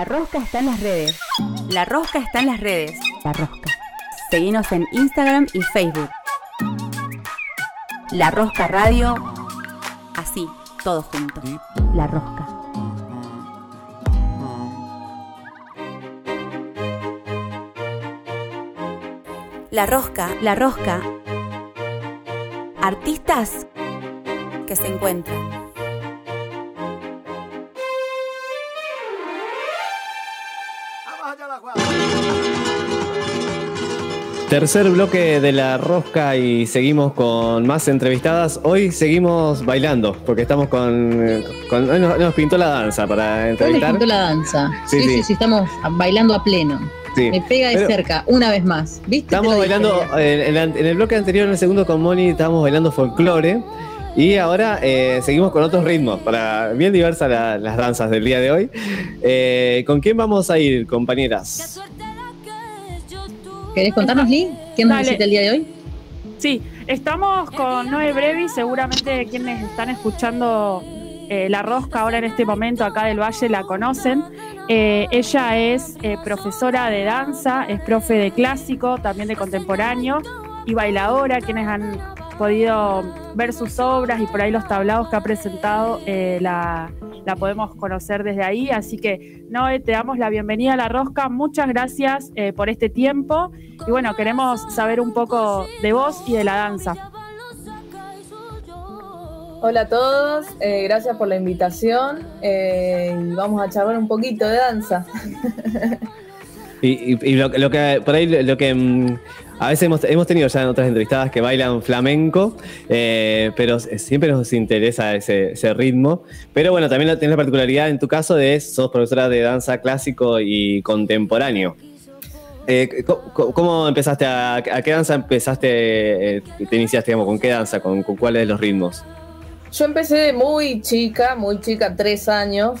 La rosca está en las redes. La rosca está en las redes. La rosca. Seguinos en Instagram y Facebook. La rosca radio. Así, todos juntos. La rosca. La rosca. La rosca. Artistas que se encuentran. Tercer bloque de la rosca y seguimos con más entrevistadas. Hoy seguimos bailando porque estamos con. con hoy nos, nos pintó la danza para Hoy entrevistar. pintó la danza. Sí, Sí, sí, sí. sí, estamos bailando a pleno. Sí. Me pega de Pero cerca, una vez más. ¿Viste? Te Estamos bailando. En, en la- en el bloque anterior, en el segundo con Moni, estábamos bailando folclore. Y ahora eh, seguimos con otros ritmos, para bien diversas la- las danzas del día de hoy. Eh, ¿Con quién vamos a ir, compañeras? ¿Querés contarnos, Lee? ¿Quién nos visita el día de hoy? Sí, estamos con Noé Brevi, seguramente quienes están escuchando eh, La Rosca ahora en este momento acá del Valle la conocen. Eh, ella es eh, profesora de danza, es profe de clásico, también de contemporáneo y bailadora, quienes han podido ver sus obras y por ahí los tablados que ha presentado, eh, la, la podemos conocer desde ahí. Así que, Noé, te damos la bienvenida a La Rosca. Muchas gracias eh, por este tiempo. Y bueno, queremos saber un poco de vos y de la danza. Hola a todos, eh, gracias por la invitación eh, y vamos a charlar un poquito de danza. Y, y- y lo, lo que por ahí lo que mm, a veces hemos, hemos tenido ya en otras entrevistadas que bailan flamenco, eh, pero siempre nos interesa ese, ritmo. Pero bueno, también tenés la particularidad en tu caso de sos profesora de danza clásico y contemporáneo. Eh, ¿Cómo empezaste a, qué danza empezaste, eh, te iniciaste, digamos, con qué danza, con, con cuáles de los ritmos? Yo empecé muy chica, muy chica, tres años,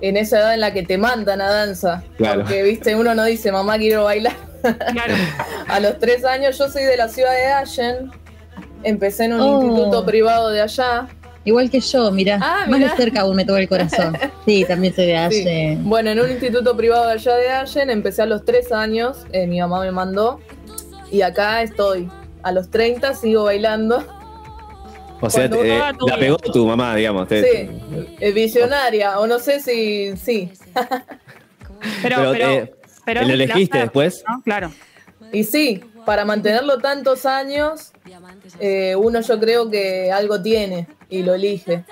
en esa edad en la que te mandan a danza. Claro. Porque, viste, uno no dice, mamá, quiero bailar. Claro. A los tres años yo soy de la ciudad de Allen, empecé en un Oh. instituto privado de allá. Igual que yo, mirá. Ah, Más de cerca aún me toca el corazón. Sí, también soy de Sí. Aye. Bueno, en un instituto privado de allá de Allen, empecé a los tres años, eh, mi mamá me mandó, y acá estoy. A los 30 sigo bailando. O sea, te- tu la pegó tu mamá, digamos. te- Sí, es visionaria, o no sé si sí. Pero, Pero, pero, eh, pero ¿Lo elegiste placer, después? ¿no? Claro. Y sí, para mantenerlo tantos años, eh, uno yo creo que algo tiene y lo elige.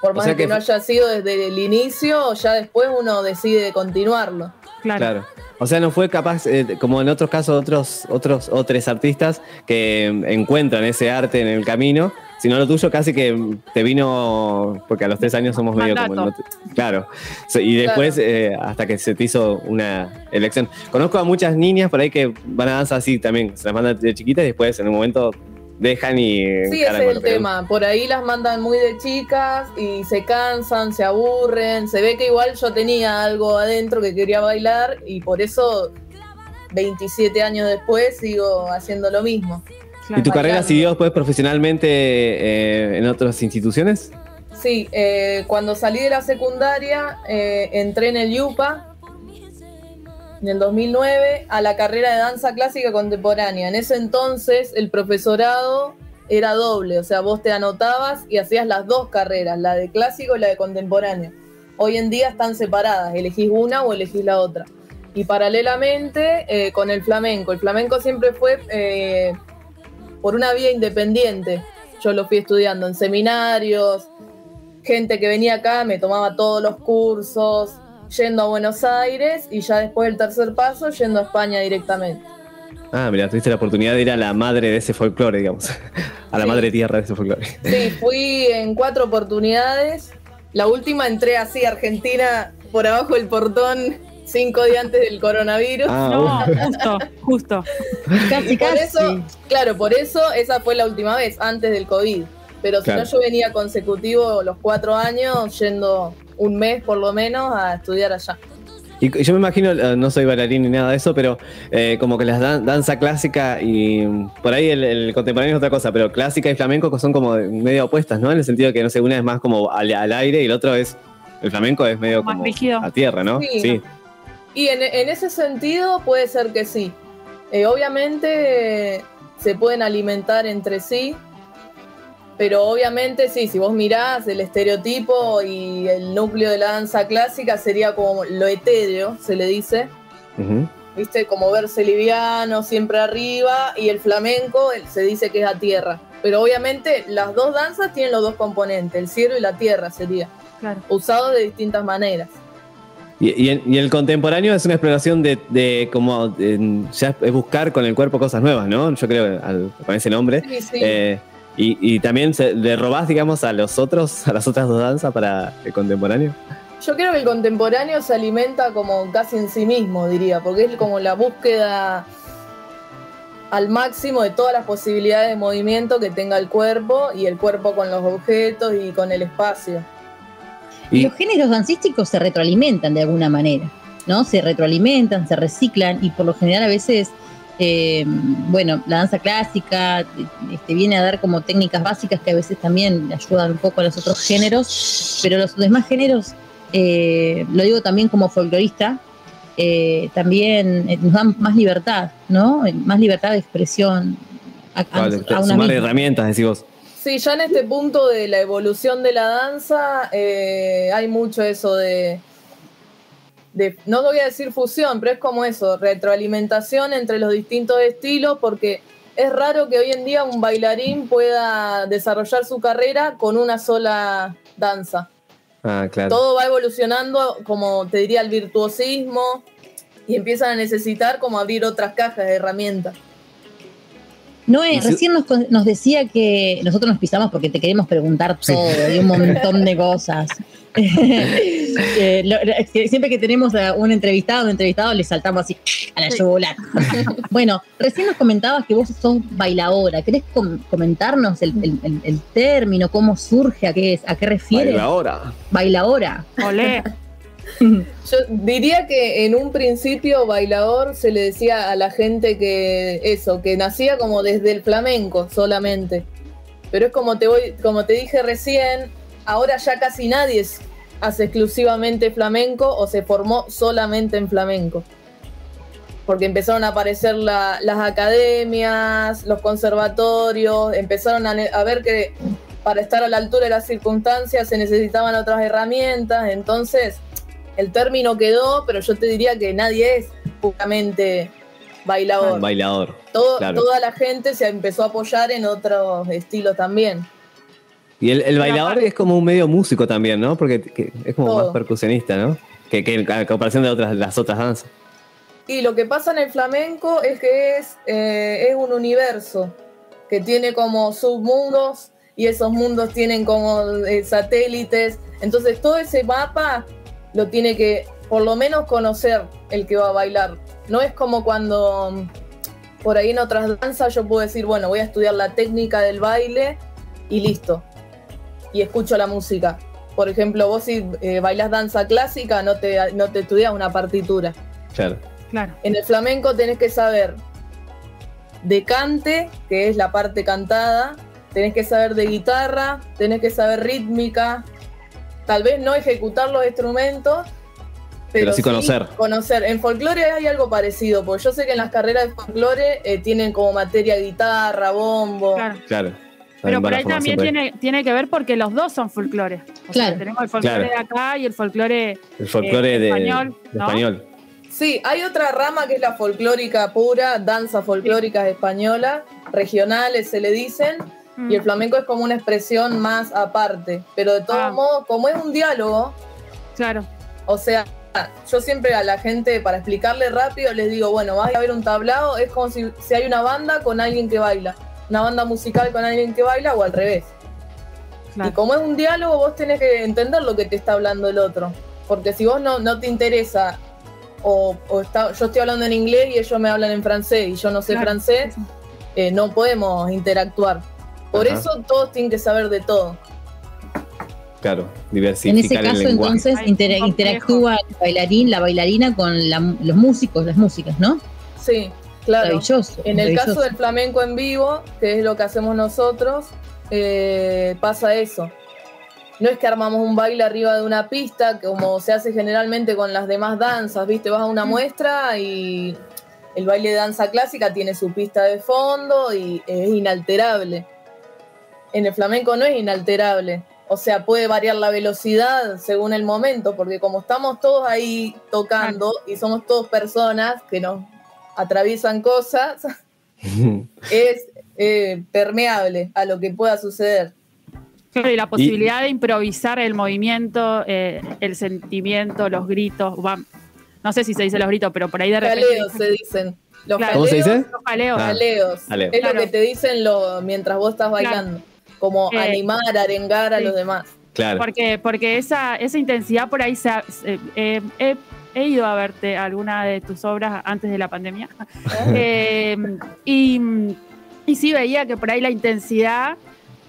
Por O más sea que, que no haya sido desde el inicio, ya después uno decide continuarlo. Claro. Claro. O sea, no fue capaz, eh, como en otros casos, otros, otros, otros artistas que mm, encuentran ese arte en el camino, sino lo tuyo casi que te vino, porque a los tres años somos medio como... No claro. Y después, eh, hasta que se te hizo una elección. Conozco a muchas niñas por ahí que van a danza así también, se las mandan de chiquitas y después en un momento dejan y... Sí, ese es el tema. Por ahí las mandan muy de chicas y se cansan, se aburren. Se ve que igual yo tenía algo adentro que quería bailar y por eso 27 años después sigo haciendo lo mismo. ¿Y tu carrera siguió después profesionalmente eh, en otras instituciones? Sí, eh, cuando salí de la secundaria eh, entré en el UPA en el 2009 a la carrera de danza clásica contemporánea. En ese entonces el profesorado era doble, o sea, vos te anotabas y hacías las dos carreras, la de clásico y la de contemporáneo. Hoy en día están separadas, elegís una o elegís la otra. Y paralelamente eh, con el flamenco, el flamenco siempre fue por una vía independiente. Yo lo fui estudiando en seminarios, gente que venía acá me tomaba todos los cursos, yendo a Buenos Aires y ya después del tercer paso yendo a España directamente. Ah, mira, tuviste la oportunidad de ir a la madre de ese folclore, digamos. A la Sí. madre tierra de ese folclore. Sí, fui en cuatro oportunidades. La última entré así Argentina por abajo del portón cinco días antes del coronavirus. Ah, No, justo, justo. Casi, Y por casi. eso, claro, por eso esa fue la última vez, antes del COVID. Pero si no, yo venía consecutivo los cuatro años, yendo un mes por lo menos a estudiar allá. Y yo me imagino, eh, no soy bailarín ni nada de eso, pero eh, como que la dan- danza clásica y mm, por ahí el, el contemporáneo es otra cosa, pero clásica y flamenco son como medio opuestas, ¿no? En el sentido de que, no sé, una es más como al, al aire y el otro es el flamenco es medio Más como rígido. a tierra, ¿no? Sí. Y en, en ese sentido puede ser que sí. Eh, obviamente eh, se pueden alimentar entre sí, pero obviamente sí, si vos mirás el estereotipo y el núcleo de la danza clásica sería como lo etéreo, se le dice. ¿viste? Como verse liviano, siempre arriba, y el flamenco se dice que es a tierra. Pero obviamente las dos danzas tienen los dos componentes, el cielo y la tierra sería, Claro. usados de distintas maneras. Y, y el, y el contemporáneo es una exploración de, de como de- ya es buscar con el cuerpo cosas nuevas, ¿no? Yo creo al- con ese nombre. Sí, sí. Eh, y, y también se- le robás, digamos, a los otros, a las otras dos danzas para el contemporáneo. Yo creo que el contemporáneo se alimenta como casi en sí mismo, diría, porque es como la búsqueda al máximo de todas las posibilidades de movimiento que tenga el cuerpo y el cuerpo con los objetos y con el espacio. Y Los géneros dancísticos se retroalimentan de alguna manera, ¿no? Se retroalimentan, se reciclan y por lo general a veces, eh, bueno, la danza clásica este, viene a dar como técnicas básicas que a veces también ayudan un poco a los otros géneros, pero los demás géneros, eh, lo digo también como folclorista, eh, también eh, nos dan más libertad, ¿no? Más libertad de expresión a, a- vale, a una sumar misma. herramientas, decís vos. Sí, ya en este punto de la evolución de la danza eh, hay mucho eso de, de, no voy a decir fusión, pero es como eso, retroalimentación entre los distintos estilos, porque es raro que hoy en día un bailarín pueda desarrollar su carrera con una sola danza. Ah, claro. Todo va evolucionando, como te diría, el virtuosismo y empiezan a necesitar como abrir otras cajas de herramientas. Noé, Y si- recién nos, nos decía que nosotros nos pisamos porque te queremos preguntar Sí. todo y un montón de cosas. Eh, lo- lo- que siempre que tenemos a un entrevistado, un entrevistado, le saltamos así a la yugular. bueno, recién nos comentabas que vos sos bailadora. ¿Querés com- comentarnos el, el- el- el término, cómo surge, a qué, es, a qué refiere? Baila ahora. Bailadora. Olé. Yo diría que en un principio bailador se le decía a la gente que eso, que nacía como desde el flamenco solamente. Pero es como te voy, como te dije recién, ahora ya casi nadie hace exclusivamente flamenco o se formó solamente en flamenco. Porque empezaron a aparecer la- las academias, los conservatorios, empezaron a ver que para estar a la altura de las circunstancias se necesitaban otras herramientas, entonces el término quedó, pero yo te diría que nadie es puramente bailador. Bailador. Todo- claro. Toda la gente se empezó a apoyar en otros estilos también. Y el, el bailador es como un medio músico también, ¿no? Porque que- es como Todo. más percusionista, ¿no? Que, que a comparación de otras, las otras danzas. Y lo que pasa en el flamenco es que es, eh, es un universo que tiene como submundos y esos mundos tienen como eh, satélites. Entonces todo ese mapa lo tiene que por lo menos conocer el que va a bailar. No es como cuando mm, por ahí en otras danzas yo puedo decir, bueno, voy a estudiar la técnica del baile y listo. Y escucho la música. Por ejemplo, vos si eh, bailas danza clásica no te, no te estudias una partitura. Claro. Claro. En el flamenco tenés que saber de cante, que es la parte cantada, tenés que saber de guitarra, tenés que saber rítmica, tal vez no ejecutar los instrumentos, pero, Pero sí conocer. Conocer. En folclore hay algo parecido, porque yo sé que en las carreras de folclore eh, tienen como materia guitarra, bombo. Claro. Claro. Pero por ahí también tiene, tiene que ver porque los dos son folclore. O sea, Claro. tenemos el folclore Claro. de acá y el folclore. El folclore eh, de, español, de ¿no? español. Sí, hay otra rama que es la folclórica pura, danza folclórica española, regionales se le dicen, Mm. Y el flamenco es como una expresión más aparte. Pero de todos Ah. modos, como es un diálogo, Claro. o sea, yo siempre a la gente, para explicarle rápido, les digo, bueno, vas a ver un tablado, es como si, si hay una banda con alguien que baila. Una banda musical con alguien que baila o al revés. claro. Y como es un diálogo, vos tenés que entender lo que te está hablando el otro. Porque si vos no, no te interesa, o, o está- yo estoy hablando en inglés y ellos me hablan en francés y yo no sé Claro. francés, eh, no podemos interactuar. Por Ajá. eso todos tienen que saber de todo. Claro. En Diversificar ese caso, el lenguaje. entonces, Ay, inter- complejo. interactúa el bailarín, la bailarina con la- los músicos, las músicas, ¿no? Sí, claro. Maravilloso. En el caso del flamenco en vivo, que es lo que hacemos nosotros, eh, pasa eso. no es que armamos un baile arriba de una pista, como se hace generalmente con las demás danzas, ¿viste? Vas a una muestra y el baile de danza clásica tiene su pista de fondo y es inalterable. En el flamenco no es inalterable. O sea, puede variar la velocidad según el momento, porque como estamos todos ahí tocando y somos todos personas que nos atraviesan cosas, es eh, permeable a lo que pueda suceder. Claro, y la posibilidad de improvisar el movimiento, eh, el sentimiento, los gritos. no sé si se dice los gritos, pero por ahí de repente. Jaleos se dicen. Los Claro. ¿Cómo se dice? Los jaleos. Ah. jaleos. Es Claro. lo que te dicen lo, mientras vos estás bailando. Como Eh, animar, arengar a sí. los demás. Claro. Porque, porque esa, esa intensidad por ahí se ha- eh, he, he ido a verte alguna de tus obras antes de la pandemia. Eh, y, y sí veía que por ahí la intensidad,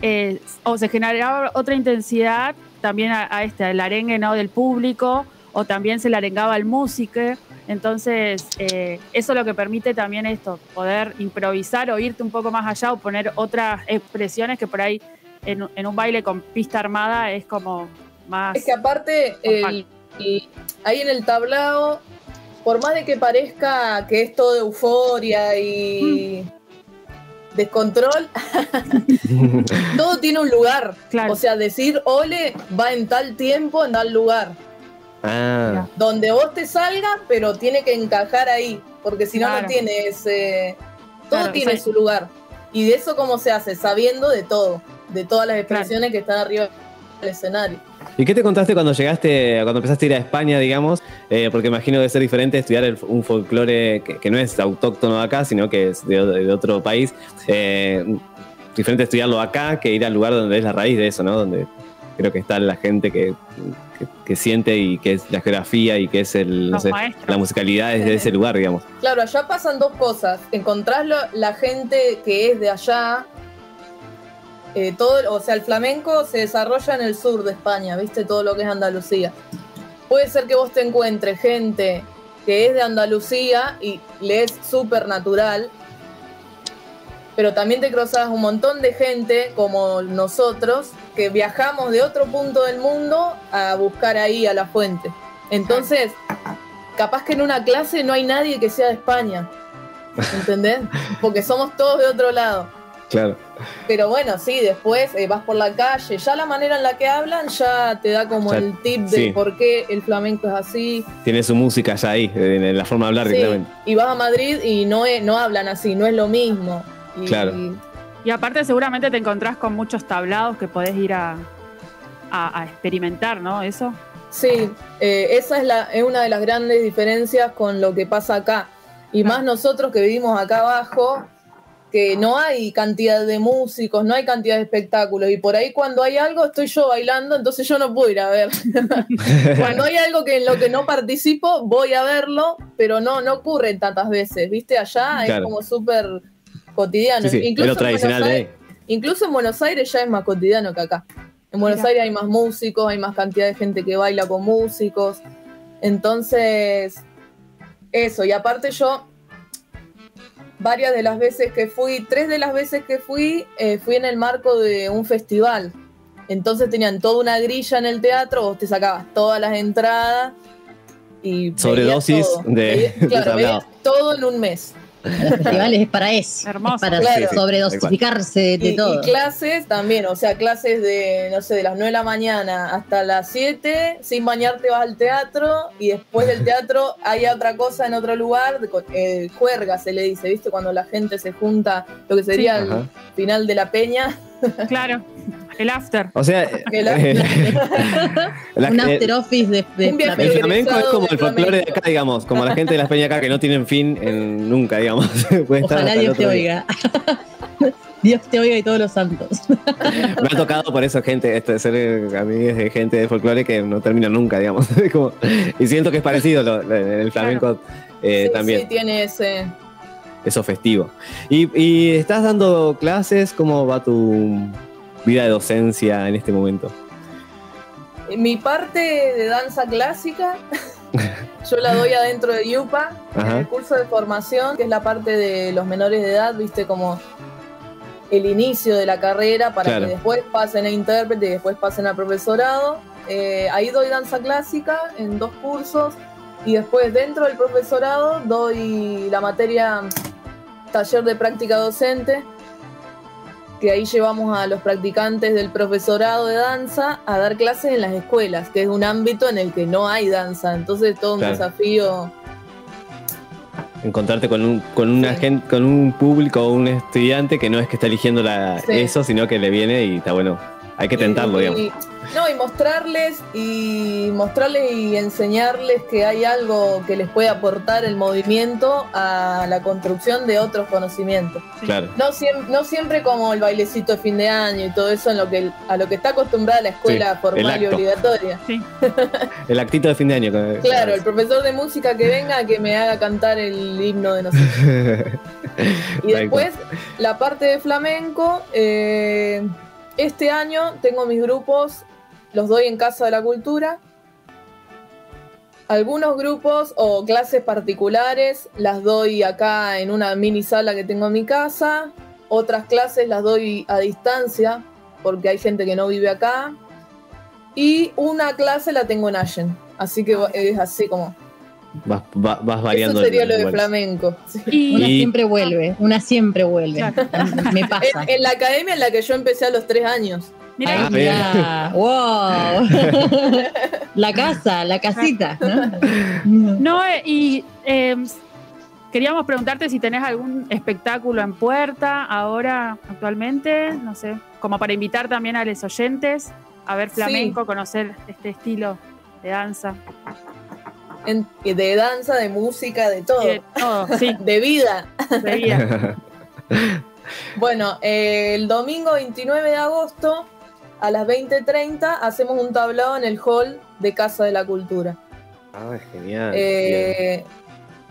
eh, o se generaba otra intensidad también a, a este, al arengue ¿no? del público, o también se le arengaba al músico. Entonces, eh, eso es lo que permite también esto, poder improvisar o irte un poco más allá o poner otras expresiones que por ahí en, en un baile con pista armada es como más... Es que aparte, el- ahí en el tablao, por más de que parezca que es todo euforia y descontrol, todo tiene un lugar. Claro. O sea, decir ole va en tal tiempo, en tal lugar. Ah, Donde vos te salgas, pero tiene que encajar ahí. Porque si no, Claro. no tiene ese. Todo Claro, tiene su lugar. Y de eso, ¿cómo se hace? Sabiendo de todo. De todas las expresiones que están arriba del escenario. ¿Y qué te contaste cuando llegaste, cuando empezaste a ir a España, digamos? Eh, porque imagino que debe ser diferente estudiar el- un folclore que, que no es autóctono de acá, sino que es de, de otro país. Eh, diferente estudiarlo acá que ir al lugar donde es la raíz de eso, ¿no? Donde creo que está la gente que, que- que siente y que es la geografía y que es el, no sé, la musicalidad es de ese lugar, digamos. Claro, allá pasan dos cosas. Encontrás lo- la gente que es de allá. eh, todo, o sea, el flamenco se desarrolla en el sur de España, ¿viste? Todo lo que es Andalucía. Puede ser que vos te encuentres gente que es de Andalucía y le es súper natural, pero también te cruzas un montón de gente como nosotros que viajamos de otro punto del mundo a buscar ahí a la fuente. Entonces, capaz que en una clase no hay nadie que sea de España. ¿Entendés? Porque somos todos de otro lado. Claro. Pero bueno, sí, después eh, vas por la calle, ya la manera en la que hablan ya te da como el tip de sí. por qué el flamenco es así. Tiene su música ya ahí, en en la forma de hablar, Sí, claramente. Y vas a Madrid y no, es- no hablan así, no es lo mismo. Y- Claro. Y aparte seguramente te encontrás con muchos tablados que podés ir a, a- a experimentar, ¿no? Eso. Sí, eh, esa es, la, es una de las grandes diferencias con lo que pasa acá. Y más nosotros que vivimos acá abajo, que no hay cantidad de músicos, no hay cantidad de espectáculos. Y por ahí cuando hay algo estoy yo bailando, entonces yo no puedo ir a ver. cuando hay algo que en lo que no participo, voy a verlo, pero no, no ocurre tantas veces, ¿viste? Allá es como súper cotidiano. Sí, sí, es Incluso lo en tradicional Buenos de Aires- Incluso en Buenos Aires ya es más cotidiano que acá. En Buenos Mira. Aires hay más músicos, hay más cantidad de gente que baila con músicos. Entonces, eso. Y aparte yo, varias de las veces que fui, tres de las veces que fui, eh, fui en el marco de un festival. Entonces tenían toda una grilla en el teatro, vos te sacabas todas las entradas y... Sobredosis todo. de- Veías- de claro, veías todo en un mes. Los festivales es para eso. Hermoso. Es para Claro. sobredosificarse de, de y, todo. y clases también, o sea, clases de, no sé, de las 9 de la mañana hasta las 7, sin bañarte vas al teatro y después del teatro hay otra cosa en otro lugar, eh, juerga se le dice, ¿viste? Cuando la gente se junta, lo que sería Sí. el Ajá. final de la peña. Claro. El after. O sea, la- un after office de, de Un viaje el flamenco. es como el folclore de acá, digamos, como la gente de las peñas acá que no tienen fin en nunca, digamos. Puede estar Ojalá Dios te oiga. Dios te oiga y todos los santos. Me ha tocado por eso gente, este, ser eh, amigos de gente de folclore que no termina nunca, digamos. Como- y siento que es parecido lo- el flamenco eh, Sí, también, sí, tiene ese... eso festivo. Y, y estás dando clases, ¿cómo va tu vida de docencia en este momento? Mi parte de danza clásica, yo la doy adentro de Yupa, en el curso de formación, que es la parte de los menores de edad, viste, como el inicio de la carrera para Claro. que después pasen a intérprete y después pasen a profesorado. Eh, ahí doy danza clásica en dos cursos y después dentro del profesorado doy la materia taller de práctica docente, que ahí llevamos a los practicantes del profesorado de danza a dar clases en las escuelas, que es un ámbito en el que no hay danza, entonces todo un Claro. desafío. Encontrarte con un, con una Sí. gente, con un público o un estudiante que no es que está eligiendo la, Sí. eso, sino que le viene y está bueno. Hay que tentarlo, y, digamos. No, y mostrarles y mostrarles y enseñarles que hay algo que les puede aportar el movimiento a la construcción de otros conocimientos. Claro. No, siem- no siempre como el bailecito de fin de año y todo eso en lo que a lo que está acostumbrada la escuela Sí, formal y obligatoria. El actito de fin de año. que- Claro, el profesor de música que venga que me haga cantar el himno de nosotros. Y después, la parte de flamenco, eh, este año tengo mis grupos, los doy en Casa de la Cultura. Algunos grupos o clases particulares las doy acá en una mini sala que tengo en mi casa. Otras clases las doy a distancia porque hay gente que no vive acá. Y una clase la tengo en Allen. Así que es así como. Vas, va- vas variando. Eso sería lo de flamenco. sí. Y, Una siempre vuelve, una siempre vuelve. Claro. Me pasa. En, en la academia en la que yo empecé a los tres años. Mira, Ah, wow. la casa, la casita. ¿no? no, eh, y eh, queríamos preguntarte si tenés algún espectáculo en puerta ahora, actualmente, no sé, como para invitar también a los oyentes a ver flamenco, conocer este estilo de danza. En- de danza, de música, de todo. de todo, sí, De vida. de vida. Bueno, eh, el domingo 29 de agosto a las 20.30 hacemos un tablado en el hall de Casa de la Cultura. Ah, genial. Eh,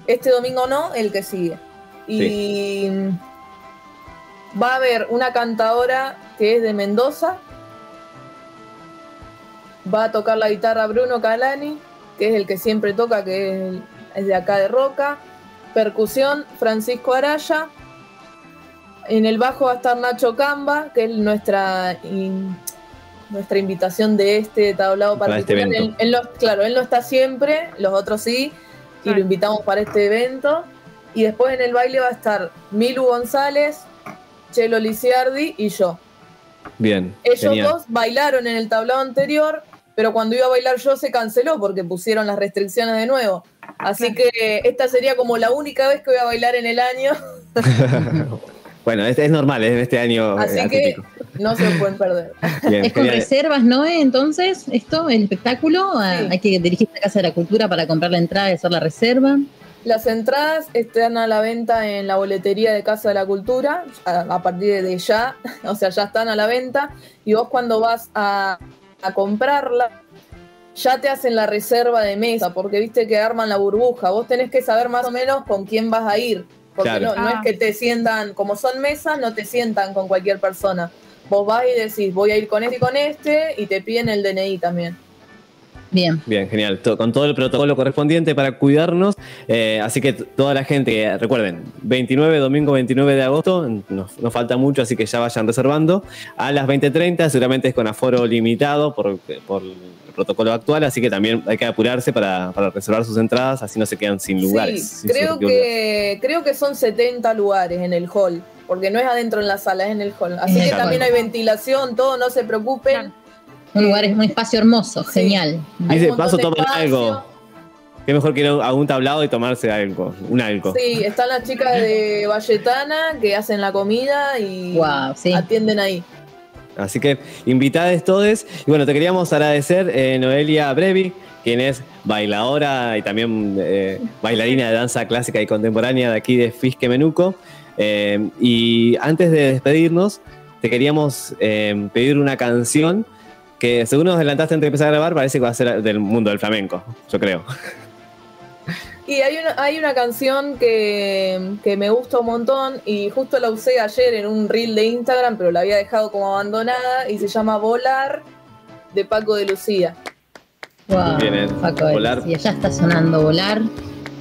este domingo no, el que sigue. Y va a haber una cantadora que es de Mendoza. Va a tocar la guitarra Bruno Calani, que es el que siempre toca, que es, de acá de Roca. Percusión, Francisco Araya. En el bajo va a estar Nacho Camba, que es nuestra, in- nuestra invitación de este tablado Para este particular. evento. Él- él no- claro, él no está siempre, los otros sí, y Claro. lo invitamos para este evento. Y después en el baile va a estar Milu González, Chelo Lisiardi y yo. Bien. Ellos genial. dos bailaron en el tablado anterior, pero cuando iba a bailar yo se canceló porque pusieron las restricciones de nuevo. Así que esta sería como la única vez que voy a bailar en el año, Bueno, es, es normal, es este año. eh, así que. No se lo pueden perder. Bien, Es con genial. reservas, ¿no? Entonces, esto, el espectáculo, Sí. hay que dirigirse a Casa de la Cultura para comprar la entrada y hacer la reserva. Las entradas están a la venta en la boletería de Casa de la Cultura a, a partir de ya, o sea, ya están a la venta. Y vos cuando vas a, a comprarla, ya te hacen la reserva de mesa, porque viste que arman la burbuja. Vos tenés que saber más o menos con quién vas a ir. Porque Claro. no, no es Ah. que te sientan, como son mesas, no te sientan con cualquier persona. Vos vas y decís, voy a ir con este y con este, y te piden el DNI también. Bien. Bien, genial. Con todo el protocolo correspondiente para cuidarnos. Eh, así que toda la gente, que, recuerden, 29, domingo 29 de agosto, nos, nos falta mucho, así que ya vayan reservando. A las 20.30, seguramente es con aforo limitado por, por el protocolo actual, así que también hay que apurarse para, para reservar sus entradas, así no se quedan sin lugares. Sí, sin creo que, creo que son 70 lugares en el hall, porque no es adentro en la sala, es en el hall. Así que también hay ventilación, todo, no se preocupen. Claro. Un lugar, un espacio hermoso, Sí. genial. Un montón paso, toman algo. Qué mejor que ir a un tablado y tomarse algo, un algo. Sí, están las chicas de Valletana que hacen la comida y Wow, sí. atienden ahí. Así que invitadas todos. Y bueno, te queríamos agradecer, eh, Noelia Brevi, quien es bailadora y también eh, bailarina de danza clásica y contemporánea de aquí de Fisque Menuco. Eh, y antes de despedirnos, te queríamos eh, pedir una canción que según nos adelantaste antes de empezar a grabar, parece que va a ser del mundo del flamenco, yo creo. Y hay una, hay una canción que, que me gusta un montón y justo la usé ayer en un reel de Instagram, pero la había dejado como abandonada y se llama Volar de Paco de Lucía. Wow, Bien, eh. Paco de Volar. Lucía, ya está sonando volar.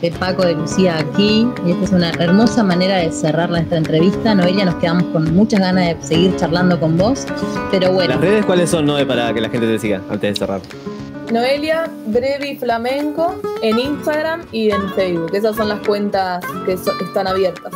De Paco de Lucía aquí. Y esta es una hermosa manera de cerrar nuestra entrevista. Noelia, nos quedamos con muchas ganas de seguir charlando con vos. Pero bueno. ¿Las redes cuáles son, Noe, para que la gente te siga antes de cerrar? Noelia Brevi Flamenco en Instagram y en Facebook. Esas son las cuentas que so- están abiertas.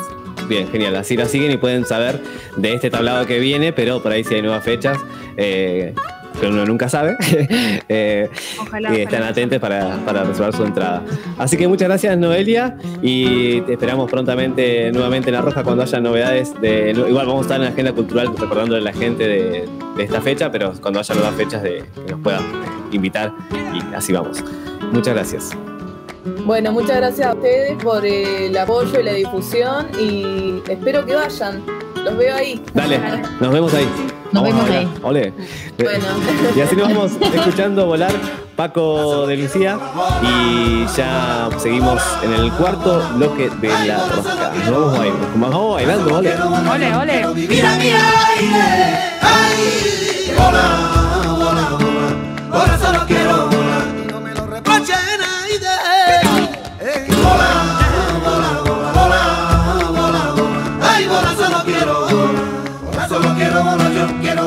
Bien, genial. Así la siguen y pueden saber de este tablado que viene, pero por ahí si hay nuevas fechas, eh, que uno nunca sabe, eh, Ojalá. y están ojalá. atentos para, para reservar su entrada. Así que muchas gracias, Noelia, y te esperamos prontamente nuevamente en La Roja cuando haya novedades. De, igual vamos a estar en la agenda cultural recordando a la gente de, de esta fecha, pero cuando haya nuevas fechas de, que nos puedan invitar, y así vamos. Muchas gracias. Bueno, muchas gracias a ustedes por el apoyo y la difusión y espero que vayan. Los veo ahí. Dale, nos vemos ahí. Nos Vamos a vemos ahí. Ole. Bueno. Y así nos vamos escuchando volar Paco de Lucía y ya seguimos en el cuarto bloque de la rosca. Nos vamos bailando, nos vamos bailando, ole. Ole, ole. Mira mi aire, ay, hola, hola, hola, ahora solo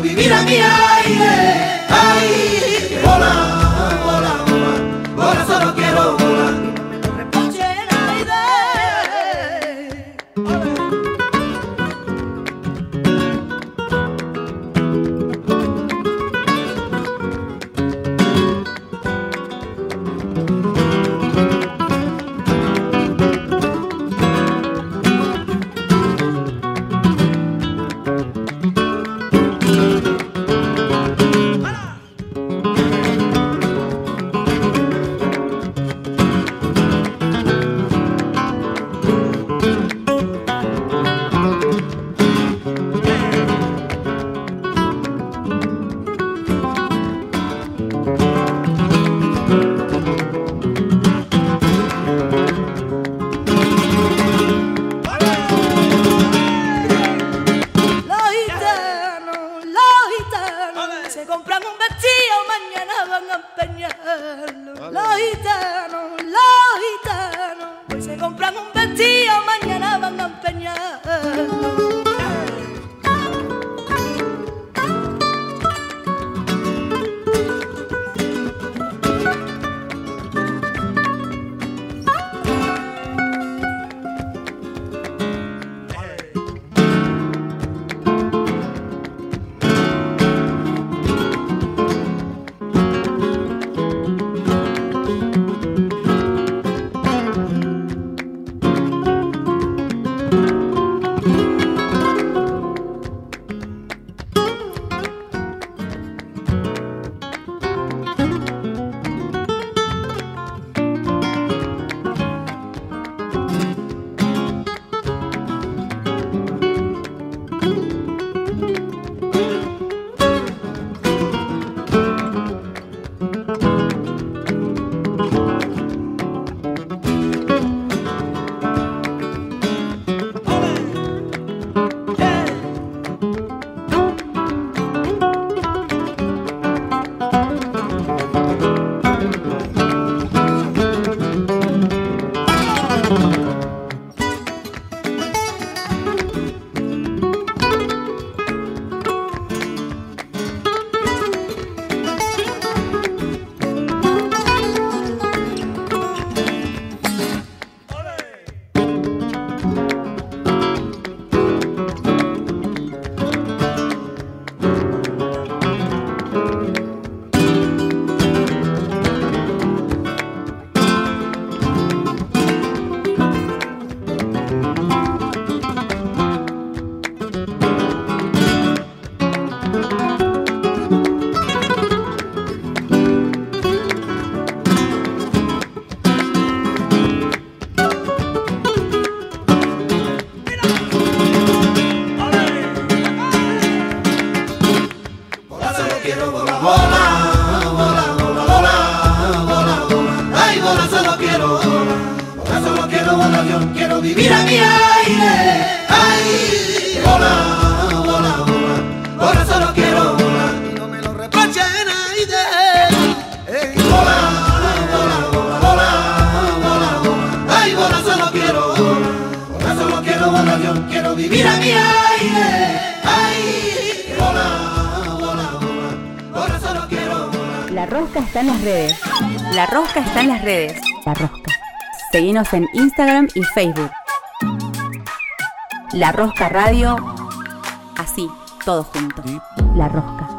vivir a mi aire, ay, hola, hola, hola, ahora solo quiero volar, avión, quiero vivir a mi aire. ¡Ay! Hola, hola, hola, ahora solo quiero volar. y No me lo reprochen, aire. Hola. Avión, quiero vivir a mi aire. Ay, hola, hola, hola, ahora solo quiero volar. La rosca está en las redes. La rosca está en las redes. La rosca. Seguinos en Instagram y Facebook. La Rosca Radio, así, todos juntos. La Rosca.